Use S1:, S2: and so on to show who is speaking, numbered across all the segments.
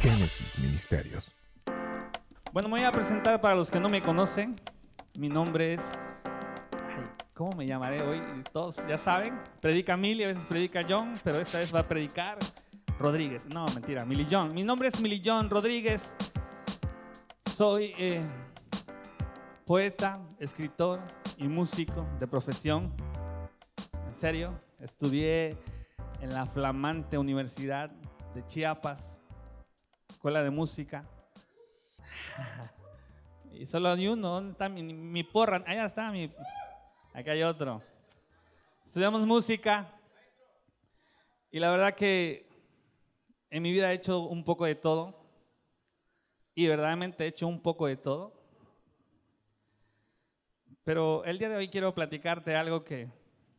S1: Génesis Ministerios.
S2: Bueno, me voy a presentar para los que no me conocen. Mi nombre es. ¿Cómo me llamaré hoy? Todos ya saben. Predica Milly, a veces predica John, pero esta vez va a predicar Rodríguez. No, mentira, Milly John. Mi nombre es Milly John Rodríguez. Soy eh, poeta, escritor y músico de profesión. En serio, estudié en la flamante Universidad de Chiapas, Escuela de Música. Y solo hay uno, ¿dónde está mi, mi porra? Allá está mi... Acá hay otro. Estudiamos música y la verdad que en mi vida he hecho un poco de todo y verdaderamente he hecho un poco de todo. Pero el día de hoy quiero platicarte algo que,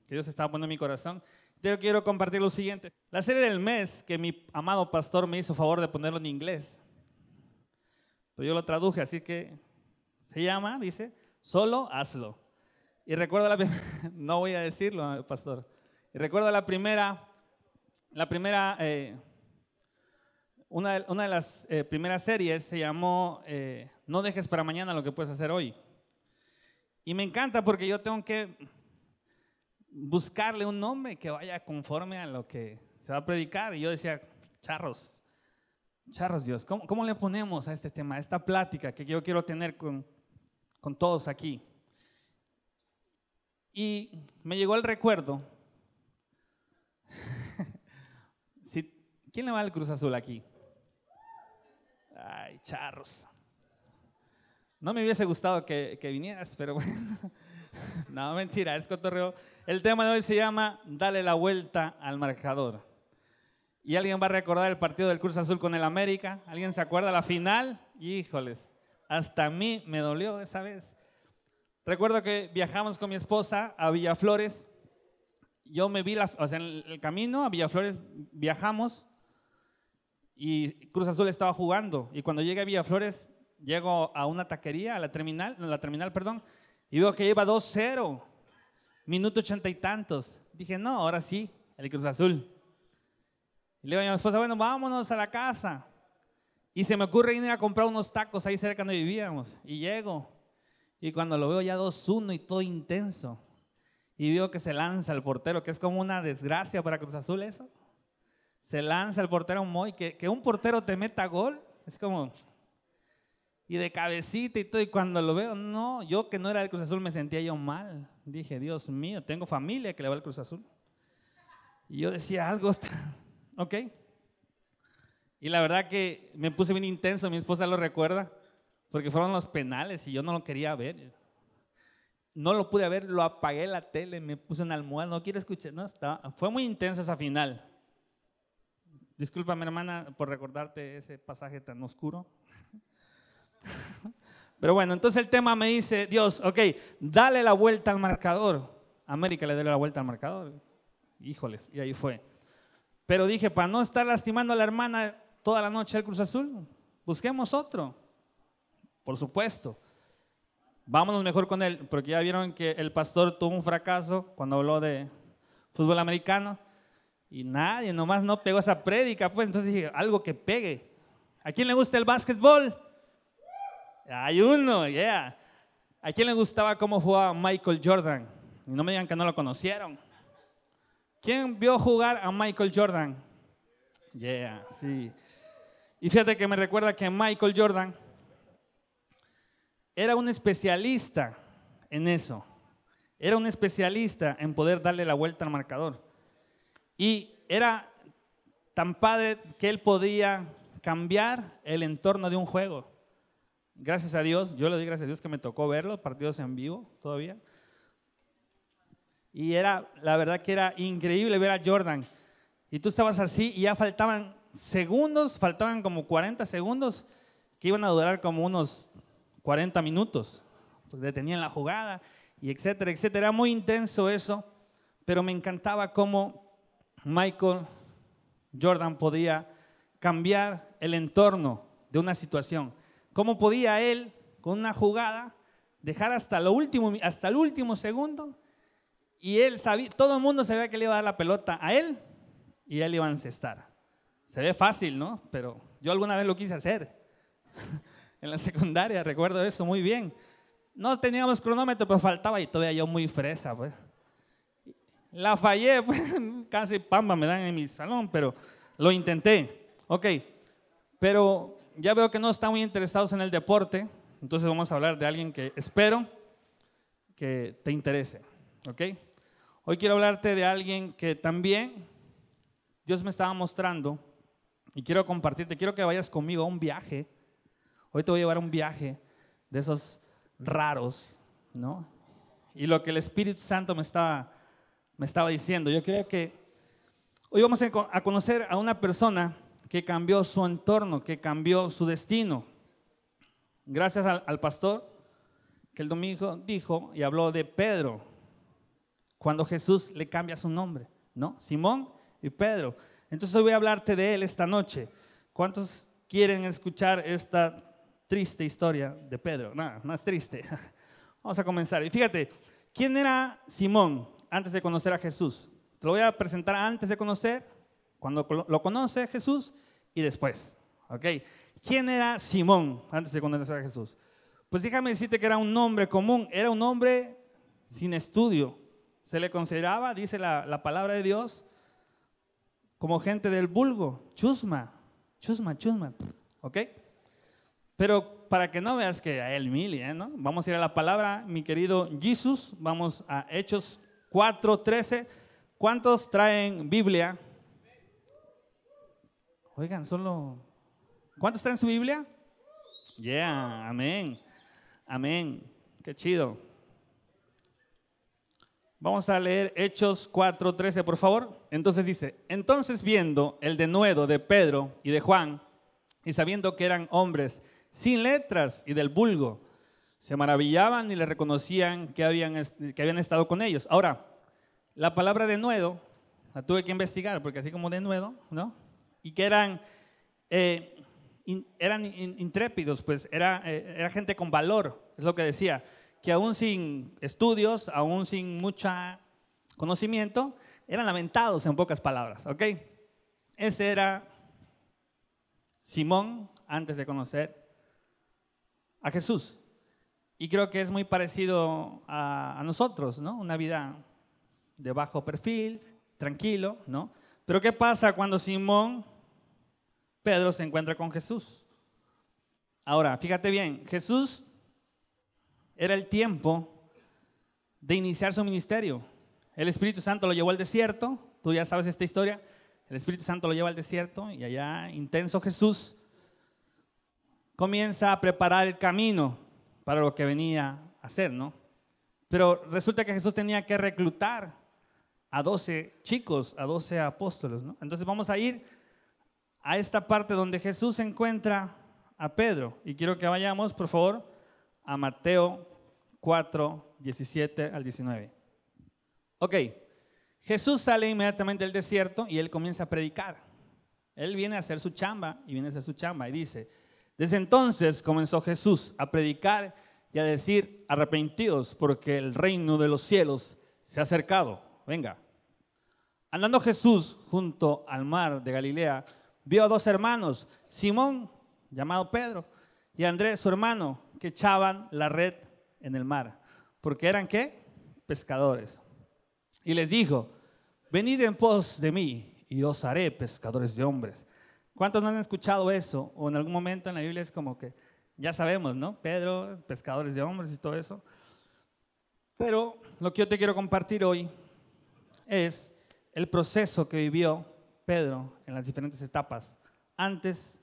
S2: que Dios estaba poniendo en mi corazón. Yo quiero compartir lo siguiente. La serie del mes que mi amado pastor me hizo favor de ponerlo en inglés. Pero yo lo traduje, así que se llama, dice, solo hazlo. Y recuerdo la no voy a decirlo, pastor. Y recuerdo la primera, la primera, eh, una, de, una, de, las eh, primeras series se llamó eh, No dejes para mañana lo que puedes hacer hoy. Y me encanta porque yo tengo que buscarle un nombre que vaya conforme a lo que se va a predicar. Y yo decía, charros, charros Dios, ¿cómo, cómo le ponemos a este tema, a esta plática que yo quiero tener con, con todos aquí? Y me llegó el recuerdo. si, ¿Quién le va al Cruz Azul aquí? Ay, charros. No me hubiese gustado que, que vinieras, pero bueno. no, mentira, es cotorreo. El tema de hoy se llama Dale la vuelta al marcador. ¿Y alguien va a recordar el partido del Cruz Azul con el América? ¿Alguien se acuerda la final? Híjoles, hasta a mí me dolió esa vez. Recuerdo que viajamos con mi esposa a Villaflores. Yo me vi, en el camino a Villaflores viajamos y Cruz Azul estaba jugando. Y cuando llegué a Villaflores, llego a una taquería, a la terminal, la terminal, perdón, y veo que iba 2-0, minuto ochenta y tantos. Dije, no, ahora sí, el Cruz Azul. Y le digo a mi esposa, bueno, vámonos a la casa. Y se me ocurre ir a comprar unos tacos ahí cerca donde vivíamos. Y llego. Y cuando lo veo ya 2-1 y todo intenso. Y veo que se lanza el portero, que es como una desgracia para Cruz Azul eso. Se lanza el portero Moy, que, que un portero te meta gol, es como... Y de cabecita y todo, y cuando lo veo, no, yo que no era el Cruz Azul me sentía yo mal. Dije, Dios mío, tengo familia que le va al Cruz Azul. Y yo decía, algo está... ¿Ok? Y la verdad que me puse bien intenso, mi esposa lo recuerda, porque fueron los penales y yo no lo quería ver. No lo pude ver, lo apagué la tele, me puse en almohada, no quiero escuchar, no, estaba, fue muy intenso esa final. Disculpa, mi hermana, por recordarte ese pasaje tan oscuro. Pero bueno, entonces el tema me dice, Dios, ok, dale la vuelta al marcador. América le dio la vuelta al marcador. Híjoles, y ahí fue. Pero dije, para no estar lastimando a la hermana toda la noche al Cruz Azul, busquemos otro. Por supuesto. Vámonos mejor con él, porque ya vieron que el pastor tuvo un fracaso cuando habló de fútbol americano y nadie nomás no pegó esa prédica, pues entonces dije, algo que pegue. ¿A quién le gusta el básquetbol? Hay uno, yeah. ¿A quién le gustaba cómo jugaba Michael Jordan? Y no me digan que no lo conocieron. ¿Quién vio jugar a Michael Jordan? Yeah, sí. Y fíjate que me recuerda que Michael Jordan era un especialista en eso. Era un especialista en poder darle la vuelta al marcador. Y era tan padre que él podía cambiar el entorno de un juego. Gracias a Dios, yo le doy gracias a Dios que me tocó ver los partidos en vivo todavía. Y era, la verdad que era increíble ver a Jordan. Y tú estabas así y ya faltaban segundos, faltaban como 40 segundos, que iban a durar como unos 40 minutos. Pues detenían la jugada y etcétera, etcétera. Era muy intenso eso, pero me encantaba cómo Michael Jordan podía cambiar el entorno de una situación. ¿Cómo podía él, con una jugada, dejar hasta, lo último, hasta el último segundo? Y él sabía, todo el mundo sabía que le iba a dar la pelota a él y él iba a encestar. Se ve fácil, ¿no? Pero yo alguna vez lo quise hacer. en la secundaria, recuerdo eso muy bien. No teníamos cronómetro, pero faltaba y todavía yo muy fresa, pues. La fallé, pues, casi pamba me dan en mi salón, pero lo intenté. Ok, pero ya veo que no están muy interesados en el deporte, entonces vamos a hablar de alguien que espero que te interese. Ok, hoy quiero hablarte de alguien que también Dios me estaba mostrando y quiero compartirte, quiero que vayas conmigo a un viaje. Hoy te voy a llevar a un viaje de esos raros, ¿no? Y lo que el Espíritu Santo me estaba, me estaba diciendo, yo creo que hoy vamos a conocer a una persona que cambió su entorno, que cambió su destino. Gracias al, pastor que el domingo dijo y habló de Pedro, cuando Jesús le cambia su nombre, ¿no? Simón y Pedro. Entonces voy a hablarte de él esta noche. ¿Cuántos quieren escuchar esta triste historia de Pedro? Nada, más triste. Vamos a comenzar. Y fíjate, ¿quién era Simón antes de conocer a Jesús? Te lo voy a presentar antes de conocer cuando lo conoce Jesús y después. ¿Ok? ¿Quién era Simón antes de conocer a Jesús? Pues déjame decirte que era un nombre común, era un hombre sin estudio. Se le consideraba, dice la, la palabra de Dios, como gente del vulgo, chusma, chusma, chusma. ¿Ok? Pero para que no veas que a él mil, ¿eh? ¿no? Vamos a ir a la palabra, mi querido Jesús, vamos a Hechos 4.13. ¿Cuántos traen Biblia? Oigan, solo... ¿Cuántos traen su Biblia? Yeah, amén. Amén. Qué chido. Vamos a leer Hechos 4:13, por favor. Entonces dice, entonces viendo el denuedo de Pedro y de Juan, y sabiendo que eran hombres sin letras y del vulgo, se maravillaban y le reconocían que habían, que habían estado con ellos. Ahora, la palabra denuedo la tuve que investigar, porque así como denuedo, ¿no? Y que eran, eh, eran intrépidos, pues era, eh, era gente con valor, es lo que decía, que aún sin estudios, aún sin mucho conocimiento, eran lamentados en pocas palabras, ¿ok? Ese era Simón antes de conocer a Jesús. Y creo que es muy parecido a, a, nosotros, ¿no? Una vida de bajo perfil, tranquilo, ¿no? Pero ¿qué pasa cuando Simón Pedro se encuentra con Jesús? Ahora, fíjate bien, Jesús era el tiempo de iniciar su ministerio. El Espíritu Santo lo llevó al desierto, tú ya sabes esta historia, el Espíritu Santo lo lleva al desierto y allá, intenso Jesús, comienza a preparar el camino para lo que venía a hacer, ¿no? Pero resulta que Jesús tenía que reclutar a 12 chicos, a 12 apóstoles. ¿no? Entonces vamos a ir a esta parte donde Jesús encuentra a Pedro. Y quiero que vayamos, por favor, a Mateo 4, 17 al 19. Ok, Jesús sale inmediatamente del desierto y él comienza a predicar. Él viene a hacer su chamba y viene a hacer su chamba y dice, desde entonces comenzó Jesús a predicar y a decir, arrepentidos porque el reino de los cielos se ha acercado. Venga. Andando Jesús junto al mar de Galilea, vio a dos hermanos, Simón, llamado Pedro, y Andrés, su hermano, que echaban la red en el mar. Porque eran qué? Pescadores. Y les dijo, venid en pos de mí y os haré pescadores de hombres. ¿Cuántos no han escuchado eso? O en algún momento en la Biblia es como que, ya sabemos, ¿no? Pedro, pescadores de hombres y todo eso. Pero lo que yo te quiero compartir hoy es el proceso que vivió Pedro en las diferentes etapas, antes,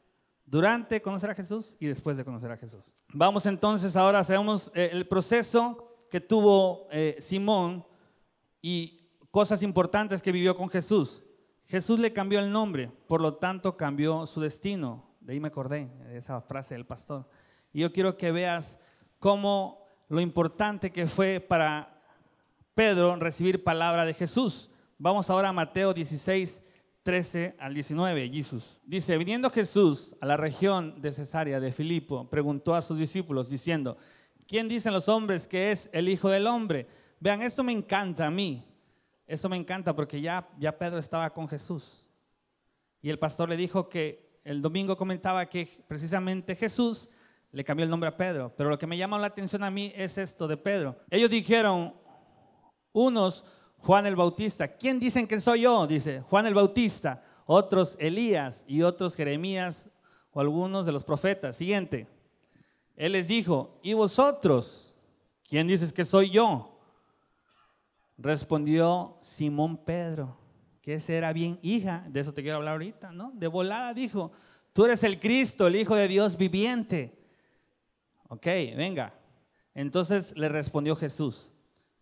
S2: durante conocer a Jesús y después de conocer a Jesús. Vamos entonces ahora, hacemos eh, el proceso que tuvo eh, Simón y cosas importantes que vivió con Jesús. Jesús le cambió el nombre, por lo tanto cambió su destino. De ahí me acordé de esa frase del pastor. Y yo quiero que veas cómo lo importante que fue para Pedro recibir palabra de Jesús. Vamos ahora a Mateo 16, 13 al 19. Jesús dice, viniendo Jesús a la región de Cesarea de Filipo, preguntó a sus discípulos diciendo, ¿quién dicen los hombres que es el Hijo del Hombre? Vean, esto me encanta a mí. Eso me encanta porque ya, ya Pedro estaba con Jesús. Y el pastor le dijo que el domingo comentaba que precisamente Jesús le cambió el nombre a Pedro. Pero lo que me llama la atención a mí es esto de Pedro. Ellos dijeron, unos, Juan el Bautista. ¿Quién dicen que soy yo? Dice, Juan el Bautista. Otros, Elías y otros, Jeremías o algunos de los profetas. Siguiente. Él les dijo, ¿y vosotros? ¿Quién dices que soy yo? Respondió Simón Pedro, que ese era bien hija, de eso te quiero hablar ahorita, ¿no? De volada dijo, tú eres el Cristo, el Hijo de Dios viviente. Ok, venga. Entonces le respondió Jesús,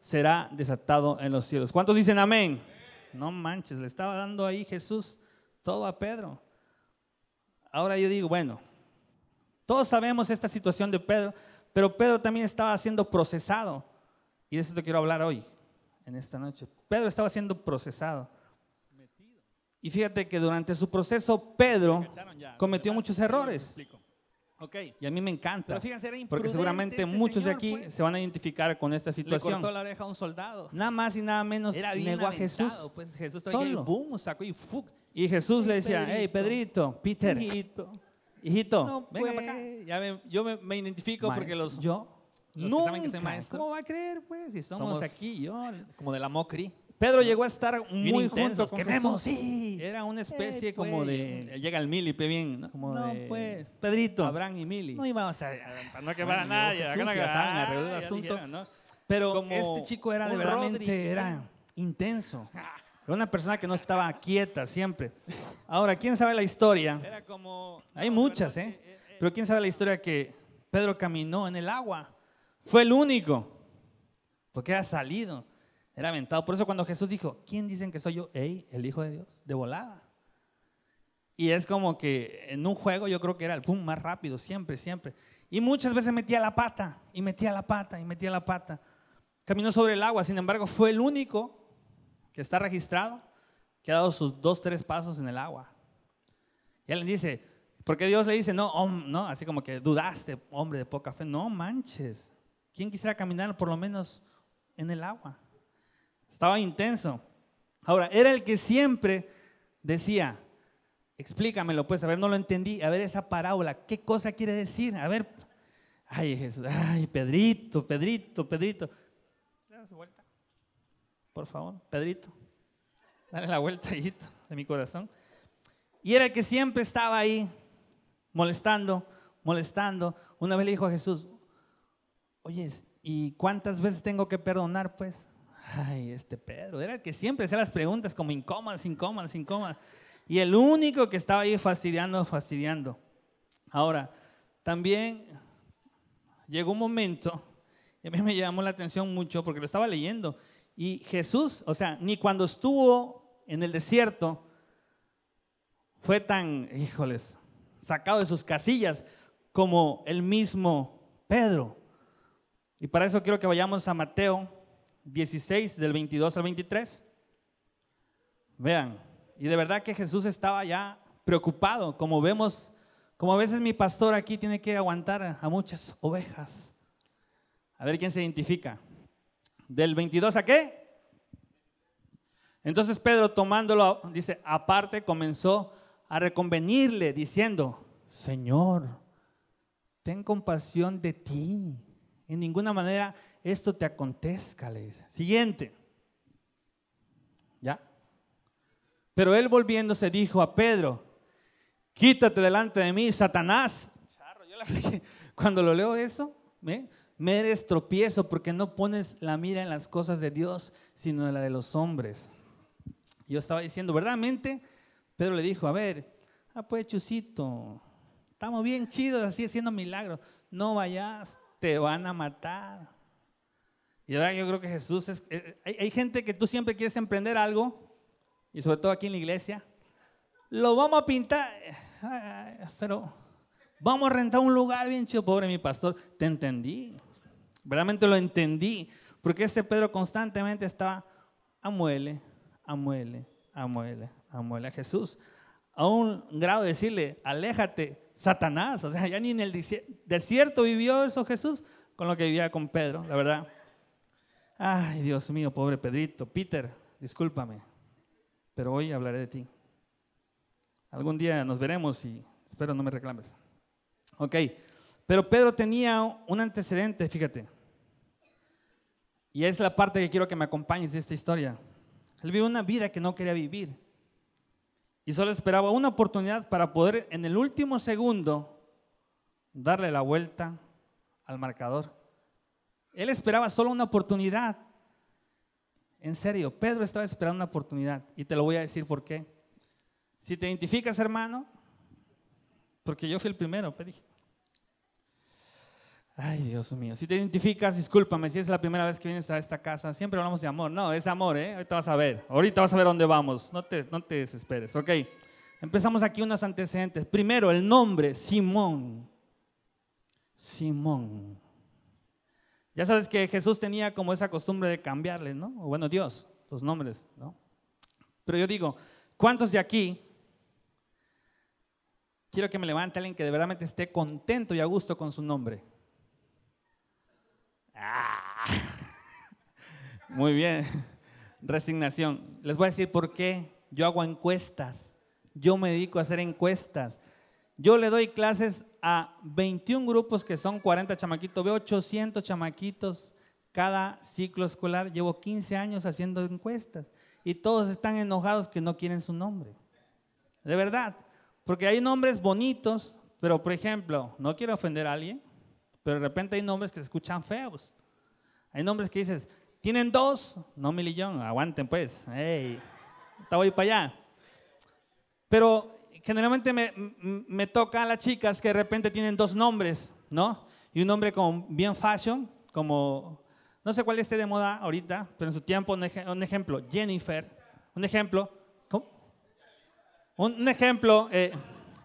S2: será desatado en los cielos. ¿Cuántos dicen amén? No manches, le estaba dando ahí Jesús todo a Pedro. Ahora yo digo, bueno, todos sabemos esta situación de Pedro, pero Pedro también estaba siendo procesado. Y de eso te quiero hablar hoy, en esta noche. Pedro estaba siendo procesado. Y fíjate que durante su proceso, Pedro cometió muchos errores. Okay. Y a mí me encanta. porque seguramente muchos de aquí pues. se van a identificar con esta situación.
S1: Le cortó la oreja a un soldado.
S2: Nada más y nada menos
S1: Era
S2: negó a Jesús.
S1: Pues Jesús
S2: Solo.
S1: y boom, sacó y fuck.
S2: Y Jesús le decía, hey Pedrito, Peter,
S1: Hijito.
S2: hijito,
S1: No,
S2: venga para acá.
S1: pues.
S2: Ya me- yo me, me identifico porque los,
S1: ¿Yo?
S2: maestro.
S1: ¿Cómo va a creer, pues? Si somos,
S2: Somos
S1: aquí, yo, como de la Mocri.
S2: Pedro llegó a estar
S1: Bien
S2: muy
S1: intensos,
S2: junto con Jesús.
S1: sí.
S2: Era una especie
S1: Eh,
S2: como
S1: pues.
S2: de... Llega el Milipe bien, ¿no?
S1: Como
S2: no,
S1: de-
S2: pues, Pedrito.
S1: Abraham y Mili.
S2: No íbamos a...
S1: Para no
S2: quemar a nadie, ah,
S1: del
S2: ya
S1: asunto.
S2: dijeron, ¿no? Pero
S1: Como
S2: este chico era de verdaderamente, era intenso. Era una persona que no estaba quieta siempre. Ahora, ¿quién sabe la historia?
S1: Era como...
S2: Hay muchas, ¿eh? Pero ¿quién sabe la historia que Pedro caminó en el agua? Fue el único. Porque era salido, era aventado. Por eso cuando Jesús dijo, ¿quién dicen que soy yo? Ey, el Hijo de Dios, de volada. Y es como que en un juego yo creo que era el pum más rápido, siempre, siempre. Y muchas veces metía la pata, y metía la pata, y metía la pata. Caminó sobre el agua, sin embargo, fue el único que está registrado que ha dado sus dos, tres pasos en el agua. Y él le dice, porque Dios le dice, no, no, así como que dudaste, hombre de poca fe. No manches. ¿Quién quisiera caminar por lo menos en el agua? Estaba intenso. Ahora, era el que siempre decía, explícamelo, pues, a ver, no lo entendí. A ver, esa parábola, ¿qué cosa quiere decir? A ver, ay, Jesús, ay, Pedrito, Pedrito, Pedrito. Dale vuelta. Por favor, Pedrito. Dale la vuelta, hijito, de mi corazón. Y era el que siempre estaba ahí, molestando, molestando. Una vez le dijo a Jesús, oye, ¿y cuántas veces tengo que perdonar, pues? Ay, este Pedro, era el que siempre hacía las preguntas como incómodas, incómodas, incómodas. Y el único que estaba ahí fastidiando, fastidiando. Ahora, también llegó un momento, y a mí me llamó la atención mucho porque lo estaba leyendo. Y Jesús, o sea, ni cuando estuvo en el desierto, fue tan, híjoles, sacado de sus casillas como el mismo Pedro. Y para eso quiero que vayamos a Mateo 16, del 22 al 23. Vean, y de verdad que Jesús estaba ya preocupado, como vemos, como a veces mi pastor aquí tiene que aguantar a, muchas ovejas. A ver quién se identifica. ¿Del 22 a qué? Entonces Pedro tomándolo, dice, aparte comenzó a reconvenirle diciendo, Señor, ten compasión de ti. En ninguna manera esto te acontezca, le dice. Siguiente. ¿Ya? Pero él volviéndose dijo a Pedro, quítate delante de mí, Satanás. Cuando lo leo eso, me eres tropiezo porque no pones la mira en las cosas de Dios, sino en la de los hombres. Yo estaba diciendo, verdaderamente, Pedro le dijo, a ver, ah, pues Chusito, estamos bien chidos así haciendo milagros, no vayas, te van a matar. Y ahora yo creo que Jesús es, eh, hay, hay gente que tú siempre quieres emprender algo, y sobre todo aquí en la iglesia, lo vamos a pintar, pero vamos a rentar un lugar bien chido, pobre mi pastor. Te entendí, realmente lo entendí, porque ese Pedro constantemente estaba, amuele, amuele, amuele, amuele a Jesús. A un grado de decirle, aléjate, Satanás. O sea, ya ni en el desierto vivió eso Jesús con lo que vivía con Pedro, la verdad. Ay, Dios mío, pobre Pedrito. Peter, discúlpame, pero hoy hablaré de ti. Algún día nos veremos y espero no me reclames. Ok, pero Pedro tenía un antecedente, fíjate. Y es la parte que quiero que me acompañes de esta historia. Él vivió una vida que no quería vivir. Y solo esperaba una oportunidad para poder en el último segundo darle la vuelta al marcador. Él esperaba solo una oportunidad. En serio, Pedro estaba esperando una oportunidad. Y te lo voy a decir por qué. Si te identificas, hermano, porque yo fui el primero, pedí. Ay, Dios mío. Si te identificas, discúlpame, si es la primera vez que vienes a esta casa, siempre hablamos de amor. No, es amor, ¿eh? Ahorita vas a ver. Ahorita vas a ver dónde vamos. No te, no te desesperes, ¿ok? Empezamos aquí unos antecedentes. Primero, el nombre, Simón. Simón. Ya sabes que Jesús tenía como esa costumbre de cambiarle, ¿no? O bueno, Dios, los nombres, ¿no? Pero yo digo, ¿cuántos de aquí quiero que me levante alguien que de verdad esté contento y a gusto con su nombre? Ah. Muy bien. Resignación. Les voy a decir por qué yo hago encuestas. Yo me dedico a hacer encuestas. Yo le doy clases a 21 grupos que son 40 chamaquitos. Veo 800 chamaquitos cada ciclo escolar. Llevo 15 años haciendo encuestas. Y todos están enojados que no quieren su nombre. De verdad. Porque hay nombres bonitos, pero por ejemplo, no quiero ofender a alguien, pero de repente hay nombres que se escuchan feos. Hay nombres que dices, tienen dos, no millón, aguanten pues, hey, voy para allá. Pero generalmente me, me toca a las chicas que de repente tienen dos nombres, ¿no? Y un nombre como bien fashion, como, no sé cuál esté de moda ahorita, pero en su tiempo, un, ejemplo, Jennifer, un ejemplo, ¿cómo? Un, ejemplo, eh,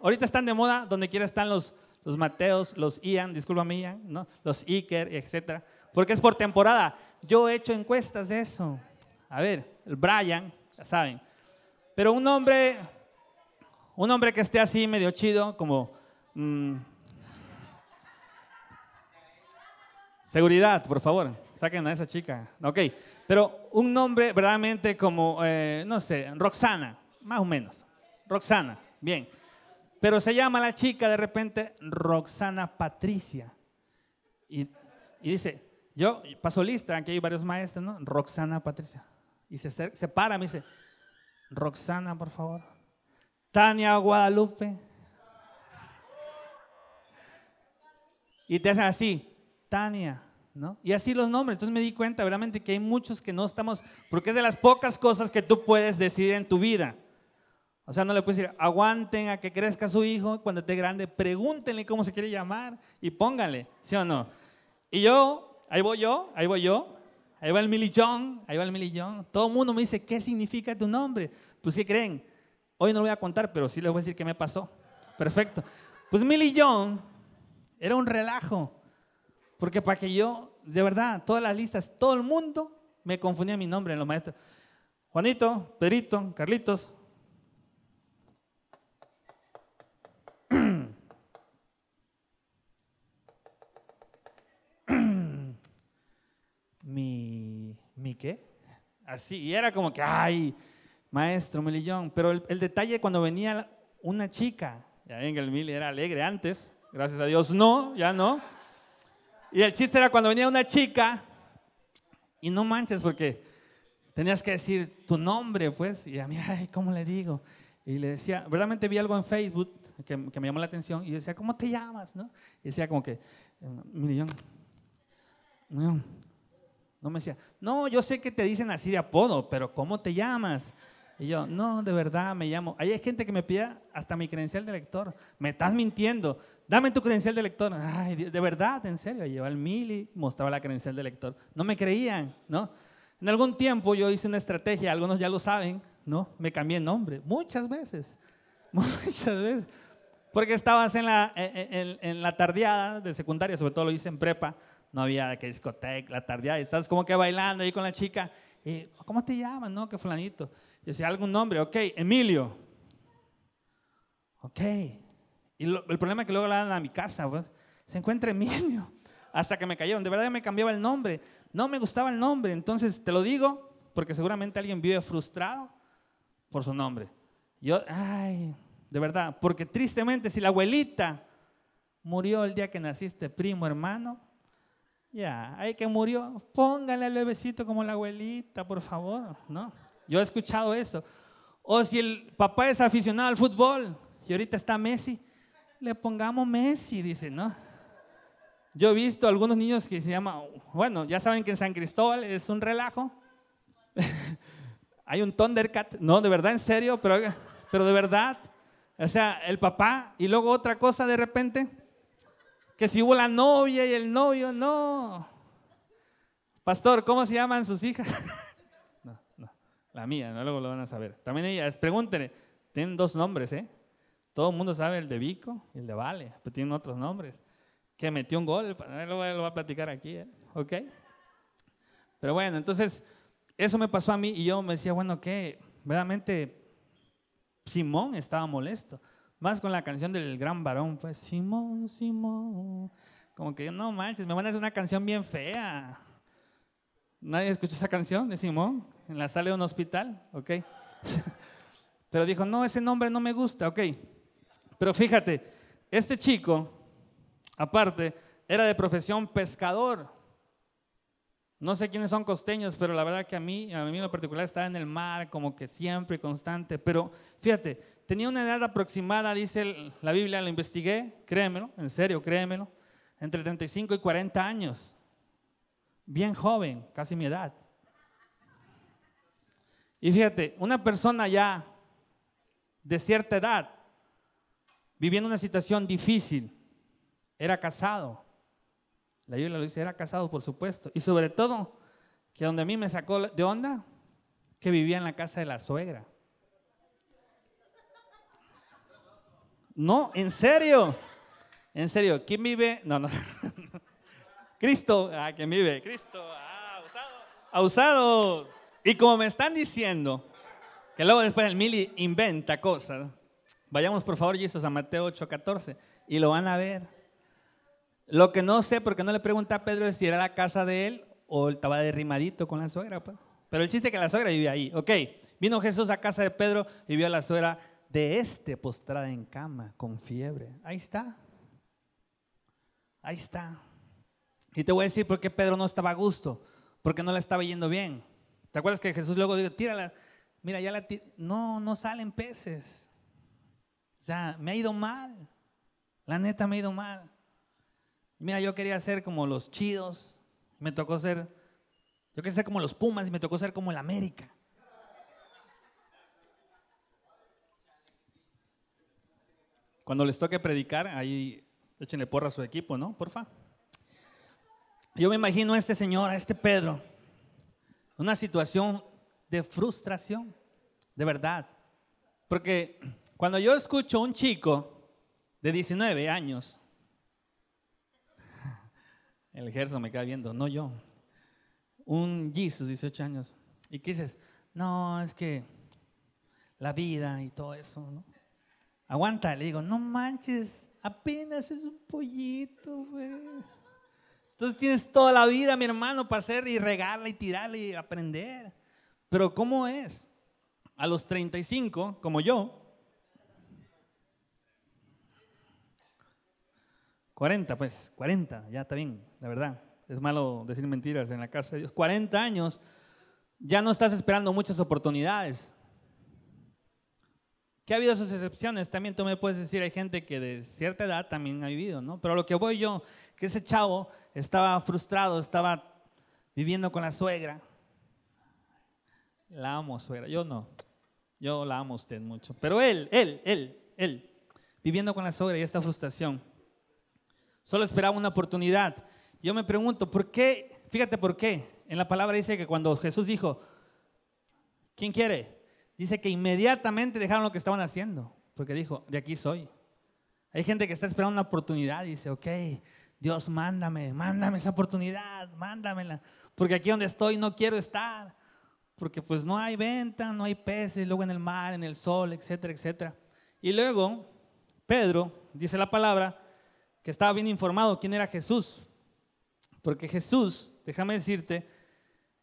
S2: ahorita están de moda, donde quiera están los, los Mateos, los Ian, discúlpame Ian, ¿no? los Iker, etc. Porque es por temporada. Yo he hecho encuestas de eso. A ver, el Brian, ya saben. Pero un hombre, un hombre que esté así medio chido, como... Mm, seguridad, por favor, saquen a esa chica. Ok, pero un nombre verdaderamente como, eh, no sé, Roxana, más o menos. Roxana, bien. Pero se llama la chica de repente Roxana Patricia. Y, dice, yo paso lista, aquí hay varios maestros, ¿no? Roxana Patricia. Y se, se para, me dice, Roxana, por favor. Tania Guadalupe. Y te hacen así, Tania, ¿no? Y así los nombres. Entonces me di cuenta verdaderamente que hay muchos que no estamos, porque es de las pocas cosas que tú puedes decidir en tu vida. O sea, no le puedes decir, aguanten a que crezca su hijo, cuando esté grande, pregúntenle cómo se quiere llamar y pónganle, ¿sí o no? Y yo, ahí voy yo, ahí voy yo, ahí va el millón, ahí va el millón. Todo el mundo me dice, ¿qué significa tu nombre? Pues, ¿qué creen? Hoy no lo voy a contar, pero sí les voy a decir qué me pasó. Perfecto. Pues millón era un relajo, porque para que yo, de verdad, todas las listas, todo el mundo me confundía mi nombre en los maestros. Juanito, Pedrito, Carlitos, mi, mi qué? Así, y era como que, ay, maestro Milillón. Pero el, detalle cuando venía una chica, ya ven el Mili era alegre antes, gracias a Dios no, ya no. Y el chiste era cuando venía una chica, y no manches, porque tenías que decir tu nombre, pues, y a mí, ay, ¿cómo le digo? Y le decía, verdaderamente vi algo en Facebook que, me llamó la atención y decía, ¿cómo te llamas? ¿no? Y decía como que, Millón, no me decía, no, yo sé que te dicen así de apodo, pero ¿cómo te llamas? Y yo, no, de verdad me llamo. Ahí hay gente que me pide hasta mi credencial de lector. Me estás mintiendo. Dame tu credencial de lector. Ay, de verdad, en serio. Lleva el mil y mostraba la credencial de lector. No me creían, ¿no? En algún tiempo yo hice una estrategia, algunos ya lo saben, ¿no? Me cambié el nombre, muchas veces. Muchas veces. Porque estabas en la, en, en- en la tardeada de secundaria, sobre todo lo hice en prepa, no había que discoteca, la tardeada, y estás como que bailando ahí con la chica, y, ¿cómo te llamas? No, que fulanito. Y decía, ¿algún nombre? Ok, Emilio. Ok. Y el problema es que luego la dan a mi casa, pues, se encuentra Emilio. Hasta que me cayeron. De verdad me cambiaba el nombre. No me gustaba el nombre. Entonces, te lo digo porque seguramente alguien vive frustrado por su nombre. Yo, ay, de verdad. Porque tristemente, si la abuelita murió el día que naciste, primo, hermano, ya, hay que murió, póngale al bebecito como la abuelita, por favor, ¿no? Yo he escuchado eso. O si el papá es aficionado al fútbol y ahorita está Messi, le pongamos Messi, dice, ¿no? Yo he visto algunos niños que se llaman, bueno, ya saben que en San Cristóbal es un relajo. Hay un Thundercat, no, de verdad, en serio, pero, pero de verdad. O sea, el papá y luego otra cosa de repente, que si hubo la novia y el novio, no. Pastor, ¿cómo se llaman sus hijas? la mía, no luego lo van a saber. También ellas, pregúntenle, tienen dos nombres, ¿eh? Todo el mundo sabe el de Vico y el de Vale, pero tienen otros nombres. Que metió un gol, lo, va- a platicar aquí, ¿eh? ¿ok? Pero bueno, entonces, eso me pasó a mí y yo me decía, bueno, ¿qué? Verdaderamente, Simón estaba molesto. Más con la canción del gran varón, pues, Simón, Simón. Como que, no manches, me van a hacer una canción bien fea. ¿Nadie escuchó esa canción de Simón en la sala de un hospital? ¿Ok? Pero dijo, no, ese nombre no me gusta, ¿ok? Pero fíjate, este chico, aparte, era de profesión pescador. No sé quiénes son costeños, pero la verdad que a mí, a mí en lo particular, estaba en el mar como que siempre, constante. Pero fíjate, tenía una edad aproximada, dice la Biblia, lo investigué, créemelo, en serio, créemelo, entre 35 y 40 años. Bien joven, casi mi edad. Y fíjate, una persona ya de cierta edad, viviendo una situación difícil, era casado. La Biblia lo dice, era casado, por supuesto. Y sobre todo, que donde a mí me sacó de onda, que vivía en la casa de la suegra. No, en serio. En serio, ¿quién vive? No, no. Cristo, ah, ¿quién vive? Cristo, ah, abusado. Abusado. Y como me están diciendo, que luego después el Mili inventa cosas, vayamos por favor, Jesús, a Mateo 8:14 y lo van a ver. Lo que no sé, porque no le pregunté a Pedro si era la casa de él o él estaba derrimadito con la suegra. Pues. Pero el chiste es que la suegra vivía ahí. Ok, vino Jesús a casa de Pedro y vio a la suegra de este postrada en cama con fiebre. Ahí está. Ahí está. Y te voy a decir por qué Pedro no estaba a gusto, porque no le estaba yendo bien. ¿Te acuerdas que Jesús luego dijo, tírala? Mira, ya la No, no salen peces. O sea, me ha ido mal. La neta me ha ido mal. Mira, yo quería ser como los chidos, me tocó ser, yo quería ser como los Pumas y me tocó ser como el América. Cuando les toque predicar, ahí échenle porra a su equipo, ¿no? Porfa. Yo me imagino a este señor, a este Pedro, una situación de frustración, de verdad. Porque cuando yo escucho a un chico de 19 años, el ejército me queda viendo, no yo, un Jesus, 18 años, y que dices, no, es que la vida y todo eso, ¿no? Aguanta, le digo, no manches, apenas es un pollito, güey. Entonces tienes toda la vida, mi hermano, para hacer y regarla y tirarla y aprender. Pero ¿cómo es? A los 35, como yo, 40, pues, 40, ya está bien, la verdad. Es malo decir mentiras en la casa de Dios. 40 años, ya no estás esperando muchas oportunidades. Que ha habido sus excepciones, también tú me puedes decir, hay gente que de cierta edad también ha vivido, ¿no? Pero lo que voy yo, que ese chavo estaba frustrado, estaba viviendo con la suegra. La amo, suegra, yo no. Yo la amo a usted mucho. Pero él, él, él, él, viviendo con la suegra y esta frustración, solo esperaba una oportunidad. Yo me pregunto, ¿por qué? Fíjate por qué. En la palabra dice que cuando Jesús dijo, ¿quién quiere? Dice que inmediatamente dejaron lo que estaban haciendo. Porque dijo, de aquí soy. Hay gente que está esperando una oportunidad y dice, ok, Dios, mándame, mándame esa oportunidad, mándamela. Porque aquí donde estoy no quiero estar. Porque pues no hay venta, no hay peces, luego en el mar, en el sol, etcétera, etcétera. Y luego, Pedro, dice la palabra, que estaba bien informado quién era Jesús. Porque Jesús, déjame decirte,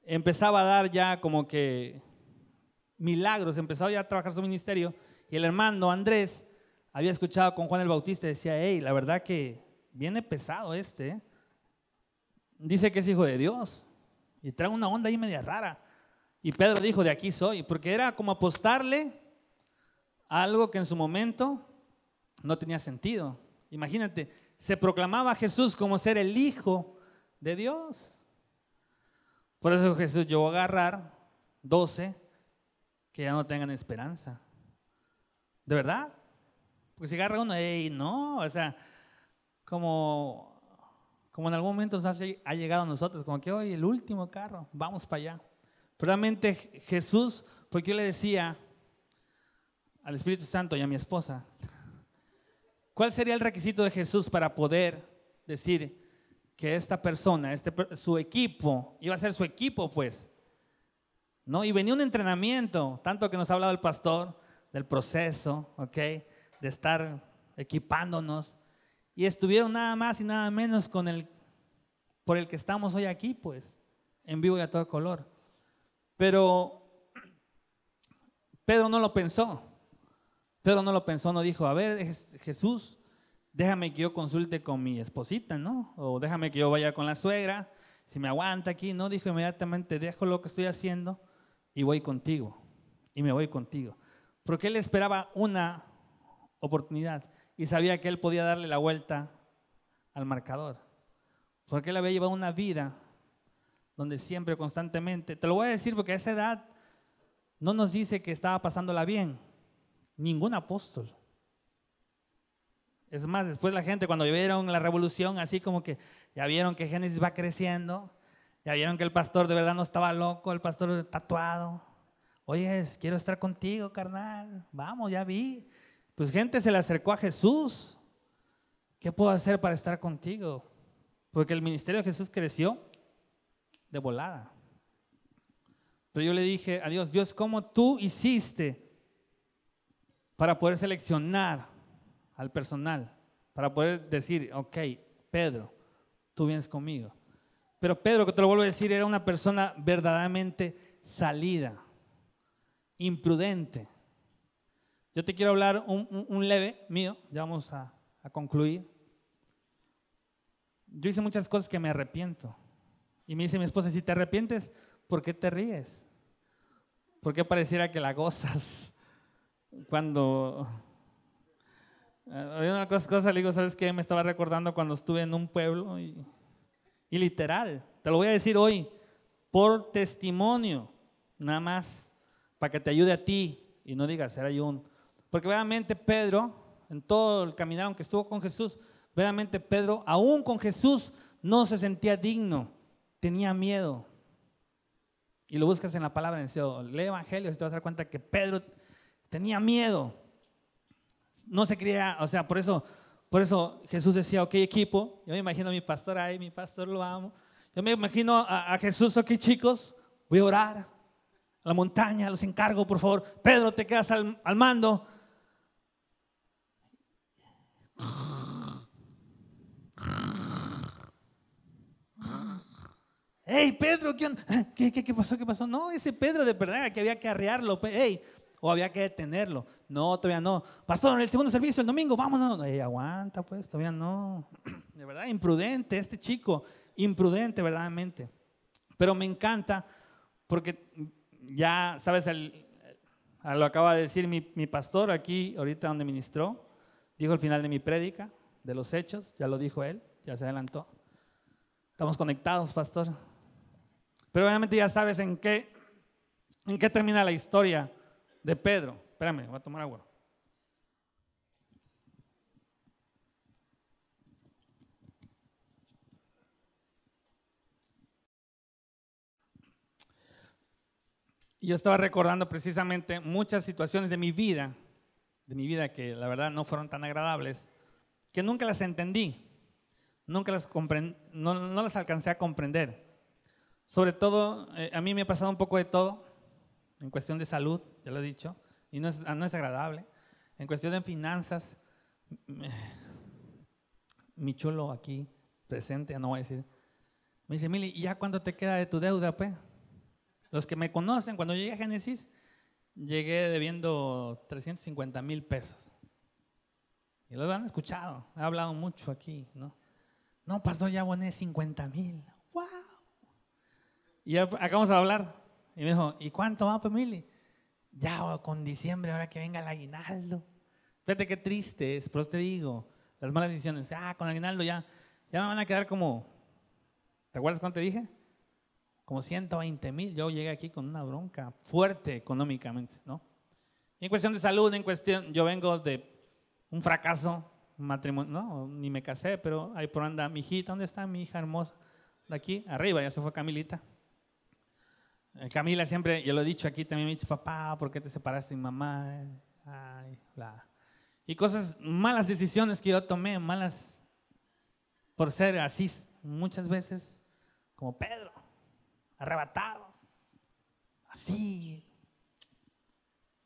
S2: empezaba a dar ya como que milagros, empezaba ya a trabajar su ministerio. Y el hermano Andrés había escuchado con Juan el Bautista y decía, hey, la verdad que viene pesado este. ¿eh? Dice que es hijo de Dios y trae una onda ahí media rara. Y Pedro dijo, de aquí soy, porque era como apostarle a algo que en su momento no tenía sentido. Imagínate, se proclamaba a Jesús como ser el hijo de Dios. Por eso Jesús llegó a agarrar 12 que ya no tengan esperanza. ¿De verdad? Porque si agarra uno, hey, no, o sea, como, como en algún momento nos ha llegado a nosotros, como que hoy el último carro, vamos para allá. Realmente Jesús, porque yo le decía al Espíritu Santo y a mi esposa, ¿cuál sería el requisito de Jesús para poder decir que esta persona, este, su equipo, iba a ser su equipo, pues? ¿No? Y venía un entrenamiento, tanto que nos ha hablado el pastor del proceso, ¿ok? De estar equipándonos. Y estuvieron nada más y nada menos con el, por el que estamos hoy aquí, pues, en vivo y a todo color. Pero Pedro no lo pensó. Pedro no lo pensó, no dijo, a ver, Jesús, déjame que yo consulte con mi esposita, ¿no? O déjame que yo vaya con la suegra, si me aguanta aquí, no, dijo inmediatamente, dejo lo que estoy haciendo y voy contigo. Y me voy contigo. Porque él esperaba una oportunidad y sabía que él podía darle la vuelta al marcador. Porque él había llevado una vida donde siempre, constantemente, te lo voy a decir porque a esa edad no nos dice que estaba pasándola bien, ningún apóstol. Es más, después la gente cuando vieron la revolución, así como que ya vieron que Génesis va creciendo, ya vieron que el pastor de verdad no estaba loco, el pastor tatuado. Oye, quiero estar contigo, carnal. Vamos, ya vi. Pues gente se le acercó a Jesús. ¿Qué puedo hacer para estar contigo? Porque el ministerio de Jesús creció de volada. Pero yo le dije a Dios, Dios, ¿cómo tú hiciste para poder seleccionar al personal? Para poder decir, ok, Pedro, tú vienes conmigo. Pero Pedro, que te lo vuelvo a decir, era una persona verdaderamente salida, imprudente. Yo te quiero hablar un, leve mío, ya vamos a, a concluir. Yo hice muchas cosas que me arrepiento. Y me dice mi esposa, si te arrepientes, ¿por qué te ríes? ¿Por qué pareciera que la gozas cuando... Había una cosa, le digo, ¿sabes qué? Me estaba recordando cuando estuve en un pueblo y y literal, te lo voy a decir hoy, por testimonio, nada más, para que te ayude a ti y no digas, era yo un... Porque realmente Pedro, en todo el caminar, aunque estuvo con Jesús, realmente Pedro, aún con Jesús, no se sentía digno, tenía miedo. Y lo buscas en la palabra, en el lee Evangelio y te vas a dar cuenta que Pedro tenía miedo. No se creía, o sea, por eso por eso Jesús decía, ok equipo, yo me imagino a mi pastor ahí, mi pastor lo amo. Yo me imagino a, Jesús, ok chicos, voy a orar a la montaña, los encargo por favor. Pedro, te quedas al, mando. Hey, Pedro, ¿qué, qué, qué, pasó? ¿Qué pasó? No, ese Pedro de verdad que había que arrearlo. Hey, o había que detenerlo. No, todavía no. Pastor, el segundo servicio el domingo, vámonos. Ey, aguanta, pues, todavía no. De verdad, imprudente este chico, imprudente verdaderamente. Pero me encanta porque ya, sabes, lo acaba de decir mi, mi pastor aquí, ahorita donde ministró, dijo al final de mi prédica, de los hechos, ya lo dijo él, ya se adelantó. Estamos conectados, pastor. Pero obviamente ya sabes en qué, en qué termina la historia de Pedro. Espérame, voy a tomar agua. yo estaba recordando precisamente muchas situaciones de mi vida, de mi vida que la verdad no fueron tan agradables, que nunca las entendí, nunca las no, no las alcancé a comprender. Sobre todo, eh, a mí me ha pasado un poco de todo, en cuestión de salud, ya lo he dicho, y no es, no es agradable. En cuestión de finanzas, mi chulo aquí presente, no voy a decir, me dice, Mili, ¿y ya cuánto te queda de tu deuda, pues? Los que me conocen, cuando llegué a Génesis, llegué debiendo 350 mil pesos. Y lo han escuchado, he hablado mucho aquí, ¿no? No, pastor, ya aboné 50 mil. Y acabamos de hablar. Y me dijo, ¿y cuánto va, pues, Mili? Ya con diciembre, ahora que venga el aguinaldo. Fíjate qué triste es, pero te digo, las malas decisiones. Ah, con el aguinaldo ya, ya me van a quedar como, ¿te acuerdas cuánto te dije? Como 120 mil. Yo llegué aquí con una bronca fuerte económicamente, ¿no? Y en cuestión de salud, en cuestión, yo vengo de un fracaso matrimonio, no, ni me casé, pero ahí por anda mi hijita, ¿dónde está mi hija hermosa? De aquí, arriba, ya se fue Camilita. Eh, Camila siempre, yo lo he dicho aquí también, me dicho, papá, ¿por qué te separaste de mi mamá? Ay. Y cosas, malas decisiones que yo tomé, malas por ser así muchas veces, como Pedro, arrebatado, así.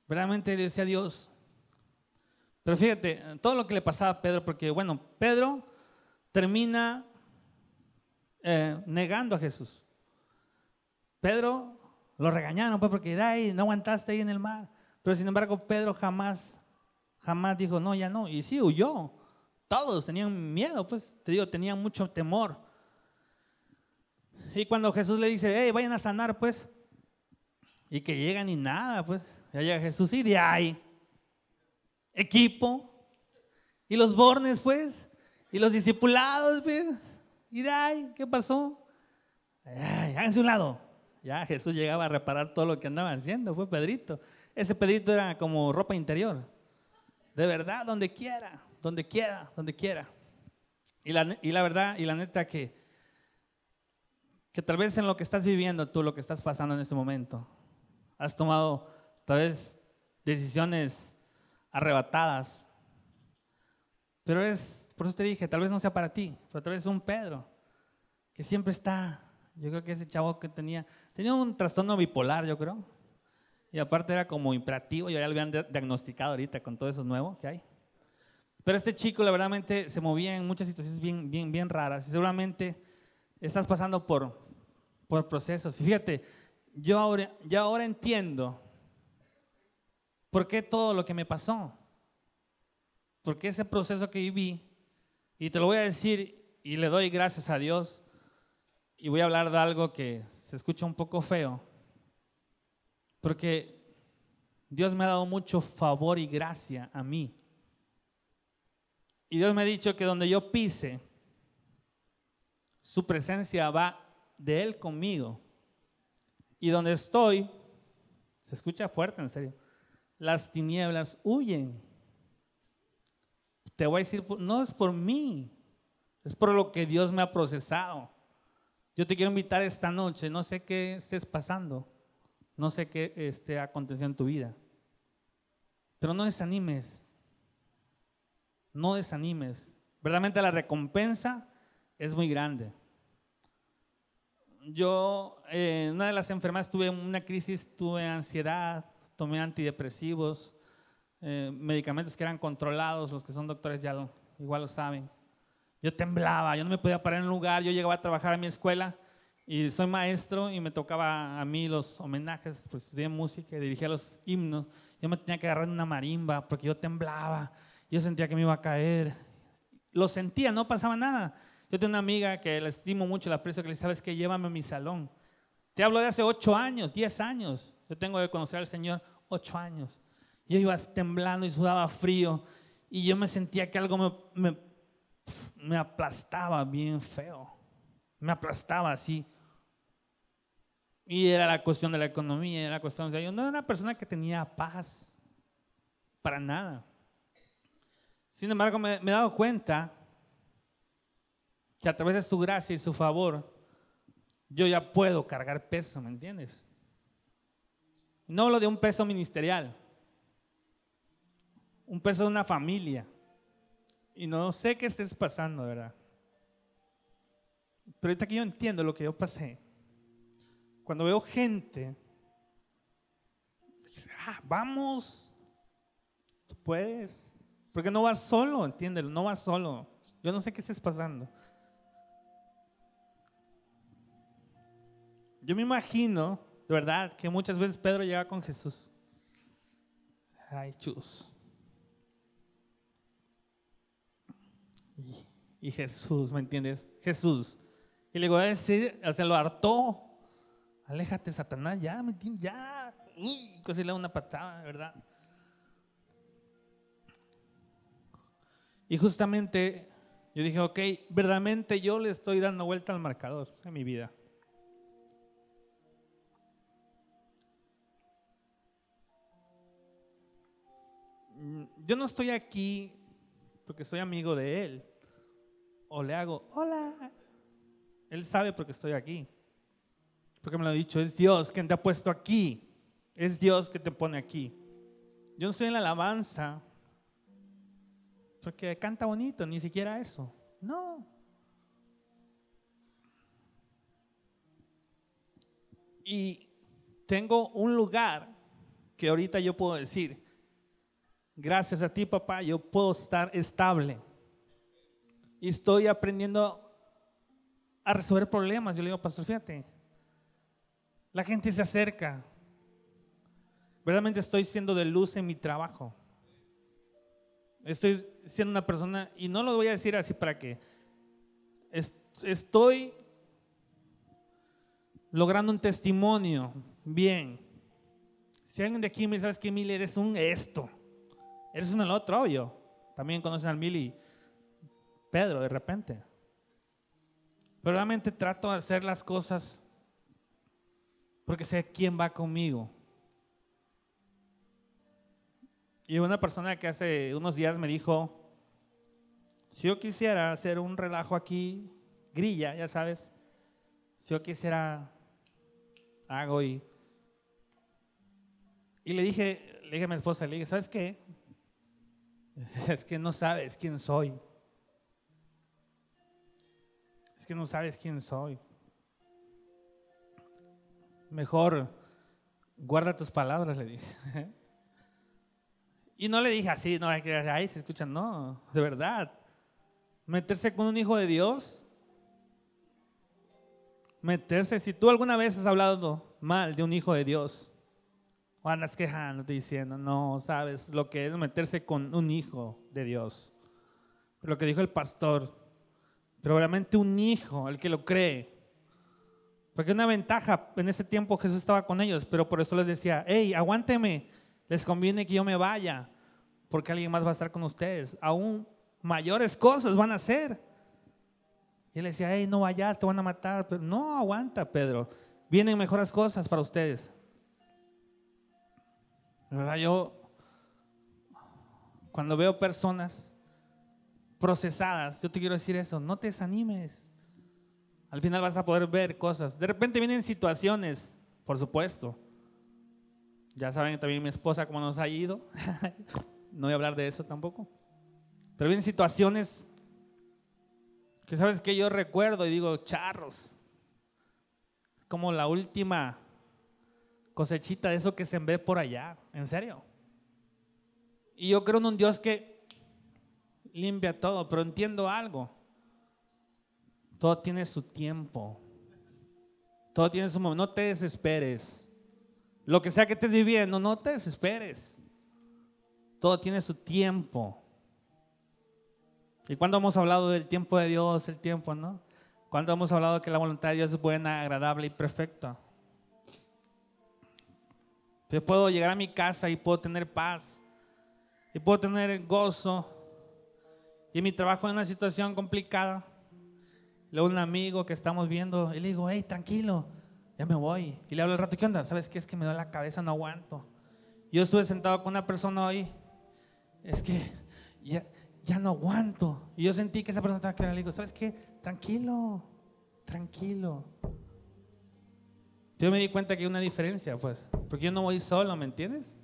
S2: Verdaderamente le decía a Dios. Pero fíjate, todo lo que le pasaba a Pedro, porque bueno, Pedro termina eh, negando a Jesús. Pedro lo regañaron, pues, porque ahí no aguantaste ahí en el mar. Pero sin embargo, Pedro jamás, jamás dijo, no, ya no. Y sí, huyó. Todos tenían miedo, pues, te digo, tenían mucho temor. Y cuando Jesús le dice, hey, vayan a sanar, pues, y que llegan y nada, pues, ya llega Jesús y de ahí, equipo, y los bornes, pues, y los discipulados, pues, y de ahí, ¿qué pasó? Ay, háganse un lado. Ya Jesús llegaba a reparar todo lo que andaban haciendo, fue Pedrito. Ese Pedrito era como ropa interior. De verdad, donde quiera, donde quiera, donde quiera. Y la, y la verdad, y la neta que, que tal vez en lo que estás viviendo tú, lo que estás pasando en este momento, has tomado tal vez decisiones arrebatadas. Pero es, por eso te dije, tal vez no sea para ti, pero tal vez es un Pedro que siempre está, yo creo que ese chavo que tenía, tenía un trastorno bipolar, yo creo. Y aparte era como imperativo, ya lo habían di- diagnosticado ahorita con todo eso nuevo que hay. Pero este chico, la verdad, se movía en muchas situaciones bien, bien, bien raras. Y seguramente estás pasando por, por procesos. Y fíjate, yo ahora, yo ahora entiendo por qué todo lo que me pasó. Porque ese proceso que viví, y te lo voy a decir, y le doy gracias a Dios, y voy a hablar de algo que se escucha un poco feo, porque Dios me ha dado mucho favor y gracia a mí. Y Dios me ha dicho que donde yo pise, su presencia va de Él conmigo. Y donde estoy, se escucha fuerte, en serio, las tinieblas huyen. Te voy a decir, no es por mí, es por lo que Dios me ha procesado. Yo te quiero invitar esta noche, no sé qué estés pasando, no sé qué esté aconteciendo en tu vida, pero no desanimes, no desanimes. Verdaderamente la recompensa es muy grande. Yo, eh, en una de las enfermedades tuve una crisis, tuve ansiedad, tomé antidepresivos, eh, medicamentos que eran controlados, los que son doctores ya igual lo saben. Yo temblaba, yo no me podía parar en un lugar, yo llegaba a trabajar a mi escuela y soy maestro y me tocaba a mí los homenajes, pues estudié música y dirigía los himnos. Yo me tenía que agarrar en una marimba porque yo temblaba, yo sentía que me iba a caer. Lo sentía, no pasaba nada. Yo tengo una amiga que la estimo mucho, la aprecio, que le dice, ¿sabes qué? Llévame a mi salón. Te hablo de hace ocho años, diez años. Yo tengo de conocer al Señor ocho años. Yo iba temblando y sudaba frío y yo me sentía que algo me, me aplastaba bien feo. Me aplastaba así. Y era la cuestión de la economía, era la cuestión de... Yo no era una persona que tenía paz, para nada. Sin embargo, me, he dado cuenta que a través de su gracia y su favor, yo ya puedo cargar peso, ¿me entiendes? No hablo de un peso ministerial. un peso de una familia. Y no sé qué estés pasando, ¿verdad? Pero ahorita que yo entiendo lo que yo pasé, cuando veo gente, ah, vamos, tú puedes, porque no vas solo, entiéndelo, no vas solo. Yo no sé qué estés pasando. Yo me imagino, de verdad, que muchas veces Pedro llega con Jesús. Ay, chus. Y, Jesús, ¿me entiendes? Jesús. Y le voy a decir, o sea, lo hartó. Aléjate, Satanás, ya, me ya. Y casi le da una patada, ¿verdad? Y justamente yo dije, ok, verdaderamente yo le estoy dando vuelta al marcador en mi vida. Yo no estoy aquí porque soy amigo de él. O le hago, hola. Él sabe porque estoy aquí. Porque me lo ha dicho, es Dios quien te ha puesto aquí. Es Dios que te pone aquí. Yo no estoy en la alabanza porque canta bonito, ni siquiera eso. No. Y tengo un lugar que ahorita yo puedo decir, gracias a ti papá, yo puedo estar estable. Y estoy aprendiendo a resolver problemas. Yo le digo, pastor, fíjate, la gente se acerca. Verdaderamente estoy siendo de luz en mi trabajo. Estoy siendo una persona, y no lo voy a decir así para que, estoy logrando un testimonio bien. Si alguien de aquí me dice, que Mili eres un esto, eres un el otro, obvio. También conocen al Mili Pedro de repente. Pero realmente trato de hacer las cosas porque sé quién va conmigo. Y una persona que hace unos días me dijo, si yo quisiera hacer un relajo aquí, grilla, ya sabes, si yo quisiera, hago y... Y le dije, le dije a mi esposa, le dije, ¿sabes qué? Es que no sabes quién soy. Que no sabes quién soy. Mejor guarda tus palabras, le dije. Y no le dije así, no, que ahí se escuchan, no, de verdad. Meterse con un hijo de Dios. Meterse, si tú alguna vez has hablado mal de un hijo de Dios, o andas quejándote diciendo, no, sabes lo que es meterse con un hijo de Dios. Lo que dijo el pastor, pero realmente un hijo, el que lo cree. Porque una ventaja, en ese tiempo Jesús estaba con ellos, pero por eso les decía, hey, aguánteme, les conviene que yo me vaya, porque alguien más va a estar con ustedes. Aún mayores cosas van a hacer. Y él decía, hey, no vayas, te van a matar. Pero no, aguanta, Pedro. Vienen mejores cosas para ustedes. verdad, yo, cuando veo personas procesadas, yo te quiero decir eso, no te desanimes. Al final vas a poder ver cosas. De repente vienen situaciones, por supuesto, ya saben también mi esposa cómo nos ha ido. no voy a hablar de eso tampoco. Pero vienen situaciones que sabes que yo recuerdo y digo, charros. Es como la última cosechita de eso que se ve por allá. En serio. Y yo creo en un Dios que limpia todo, pero entiendo algo. Todo tiene su tiempo. Todo tiene su momento. No te desesperes. Lo que sea que estés viviendo, no te desesperes. Todo tiene su tiempo. ¿Y cuando hemos hablado del tiempo de Dios, el tiempo, no? Cuando hemos hablado que la voluntad de Dios es buena, agradable y perfecta. Yo puedo llegar a mi casa y puedo tener paz. Y puedo tener gozo. Y mi trabajo en una situación complicada. Luego un amigo que estamos viendo, y le digo, hey, tranquilo, ya me voy. Y le hablo al rato, ¿qué onda? ¿Sabes qué? Es que me duele la cabeza, no aguanto. Yo estuve sentado con una persona hoy, es que ya, ya no aguanto. Y yo sentí que esa persona estaba quedando, le digo, ¿sabes qué? Tranquilo, tranquilo. Yo me di cuenta que hay una diferencia, pues, porque yo no voy solo, ¿me entiendes?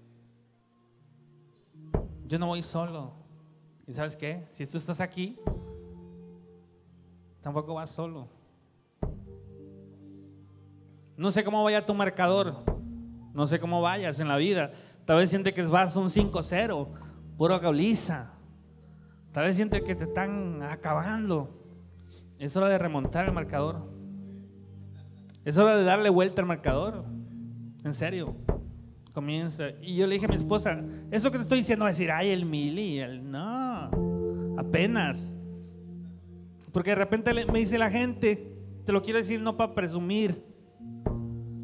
S2: yo no voy solo. ¿Y sabes qué? Si tú estás aquí, tampoco vas solo. No sé cómo vaya tu marcador. No sé cómo vayas en la vida. Tal vez siente que vas un 5-0, puro gauliza. Tal vez siente que te están acabando. Es hora de remontar el marcador. Es hora de darle vuelta al marcador. En serio. Comienza. Y yo le dije a mi esposa, eso que te estoy diciendo va a decir, ay, el mili. El, no, apenas. Porque de repente me dice la gente, te lo quiero decir no para presumir.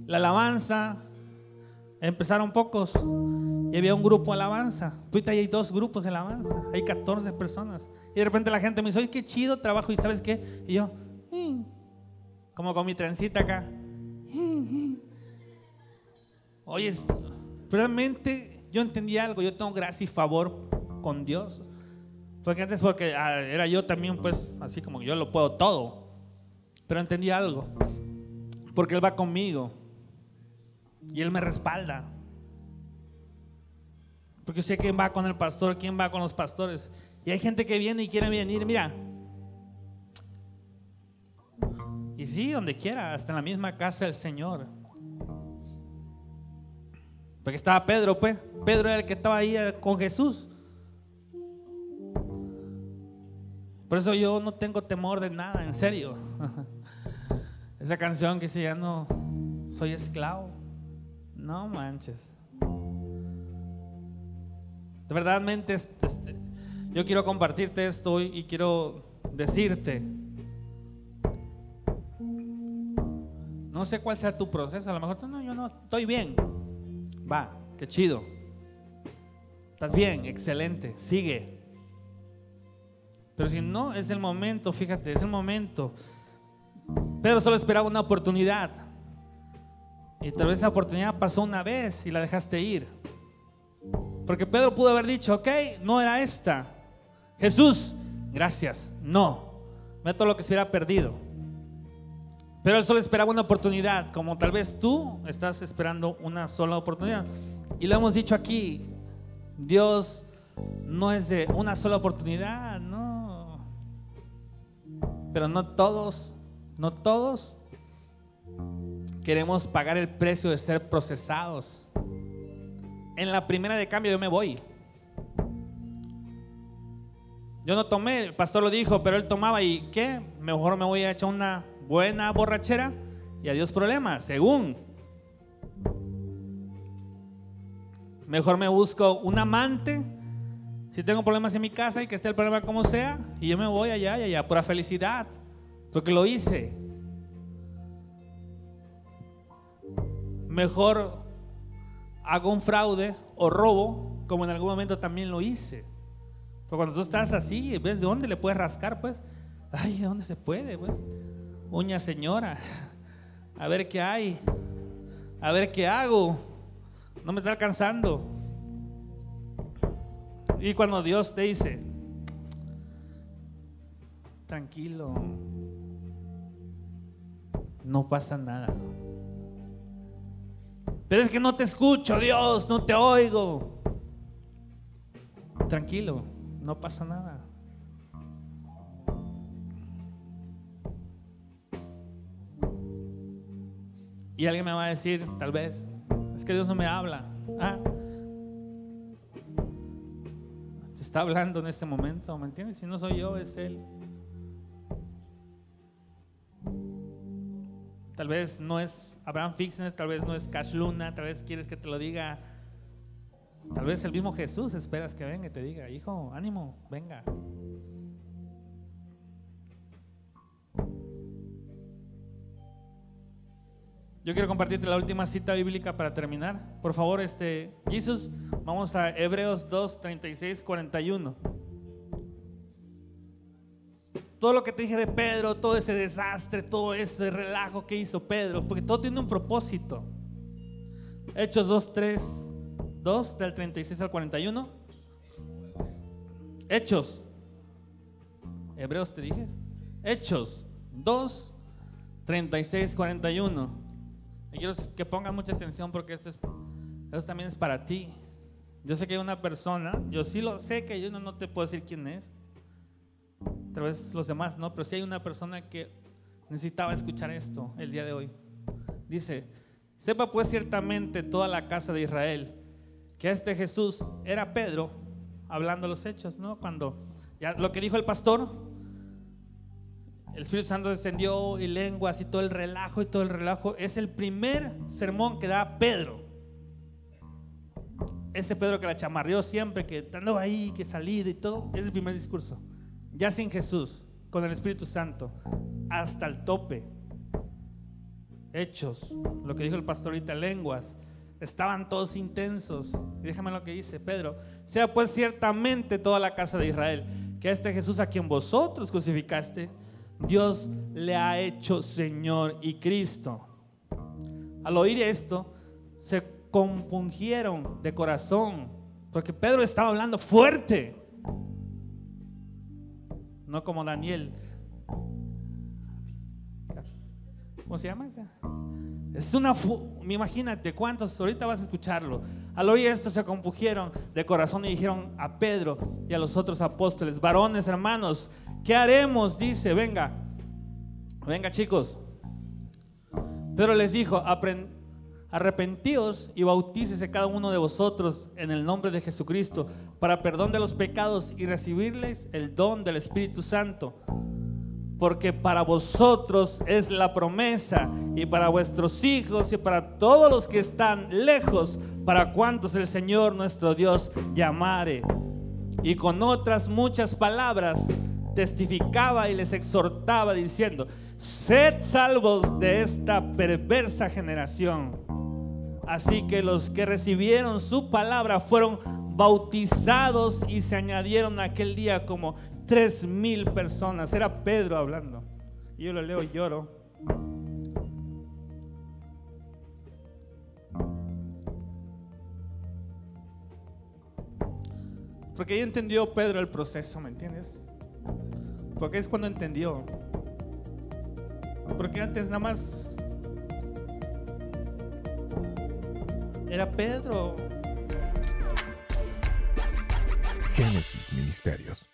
S2: La alabanza, empezaron pocos y había un grupo de alabanza. Ahorita hay dos grupos de alabanza, hay 14 personas. Y de repente la gente me dice, oye, qué chido trabajo, ¿y sabes qué? Y yo, mm", como con mi trencita acá. Oye, realmente yo entendí algo, yo tengo gracia y favor con Dios. Porque antes porque ah, era yo también, pues, así como yo lo puedo todo. Pero entendí algo. Porque Él va conmigo. Y Él me respalda. Porque sé quién va con el pastor, quién va con los pastores. Y hay gente que viene y quiere venir, mira. Y sí, donde quiera, hasta en la misma casa del Señor. Porque estaba Pedro, pues. Pedro era el que estaba ahí eh, con Jesús. Por eso yo no tengo temor de nada, en serio. Esa canción que dice ya no soy esclavo. No manches. De verdadmente, este, yo quiero compartirte esto y quiero decirte. No sé cuál sea tu proceso. A lo mejor no, yo no estoy bien. Va, qué chido. Estás bien, excelente. Sigue. Pero si no, es el momento, fíjate, es el momento. Pedro solo esperaba una oportunidad. Y tal vez esa oportunidad pasó una vez y la dejaste ir. Porque Pedro pudo haber dicho, ok, no era esta. Jesús, gracias. No. Mira todo lo que se hubiera perdido. Pero él solo esperaba una oportunidad, como tal vez tú estás esperando una sola oportunidad. Y lo hemos dicho aquí, Dios no es de una sola oportunidad, no. Pero no todos, no todos queremos pagar el precio de ser procesados. En la primera de cambio yo me voy. Yo no tomé, el pastor lo dijo, pero él tomaba y ¿qué? Mejor me voy a echar una buena borrachera y adiós problema, según. Mejor me busco un amante si tengo problemas en mi casa y que esté el problema como sea, y yo me voy allá y allá, pura felicidad, porque lo hice. Mejor hago un fraude o robo, como en algún momento también lo hice. Pero cuando tú estás así, ¿ves de dónde le puedes rascar? Pues, ay, ¿de dónde se puede? Pues? Uña señora, a ver qué hay, a ver qué hago, no me está alcanzando. Y cuando Dios te dice, tranquilo, no pasa nada. Pero es que no te escucho, Dios, no te oigo. Tranquilo, no pasa nada. Y alguien me va a decir, tal vez, es que Dios no me habla. Ah, está hablando en este momento, ¿me entiendes? Si no soy yo, es Él. Tal vez no es Abraham Fixner, tal vez no es Cash Luna, tal vez quieres que te lo diga. Tal vez el mismo Jesús esperas que venga y te diga, hijo, ánimo, venga. Yo quiero compartirte la última cita bíblica para terminar. Por favor, este, Jesús, vamos a Hebreos 2, 36, 41. Todo lo que te dije de Pedro, todo ese desastre, todo ese relajo que hizo Pedro, porque todo tiene un propósito. Hechos 2, 3, 2 del 36 al 41. Hechos. Hebreos te dije. Hechos 2, 36, 41. Quiero que pongan mucha atención porque esto, es, esto también es para ti. Yo sé que hay una persona, yo sí lo sé que yo no, no te puedo decir quién es, tal vez los demás no, pero sí hay una persona que necesitaba escuchar esto el día de hoy. Dice, sepa pues ciertamente toda la casa de Israel que este Jesús era Pedro, hablando los hechos, ¿no? Cuando ya lo que dijo el pastor, el Espíritu Santo descendió y lenguas y todo el relajo y todo el relajo, es el primer sermón que da Pedro. Ese Pedro que la chamarreó siempre, que estando ahí, que salida y todo, es el primer discurso. Ya sin Jesús, con el Espíritu Santo, hasta el tope. Hechos, lo que dijo el pastor ahorita, lenguas, estaban todos intensos. Y déjame lo que dice Pedro. Sea pues ciertamente toda la casa de Israel, que este Jesús a quien vosotros crucificaste, Dios le ha hecho Señor y Cristo. Al oír esto, se compungieron de corazón, porque Pedro estaba hablando fuerte, no como Daniel. ¿Cómo se llama? Es una, imagínate cuántos, ahorita vas a escucharlo. Al oír esto se compugieron de corazón y dijeron a Pedro y a los otros apóstoles, varones hermanos, ¿qué haremos? Dice, venga, venga chicos. Pedro les dijo, arrepentíos y bautícese cada uno de vosotros en el nombre de Jesucristo para perdón de los pecados y recibirles el don del Espíritu Santo porque para vosotros es la promesa y para vuestros hijos y para todos los que están lejos, para cuantos el Señor nuestro Dios llamare. Y con otras muchas palabras testificaba y les exhortaba diciendo, sed salvos de esta perversa generación. Así que los que recibieron su palabra fueron bautizados y se añadieron aquel día como tres mil personas. Era Pedro hablando. Yo lo leo y lloro. Porque ahí entendió Pedro el proceso, ¿me entiendes? Porque es cuando entendió. Porque antes nada más era Pedro.
S3: Génesis Ministerios.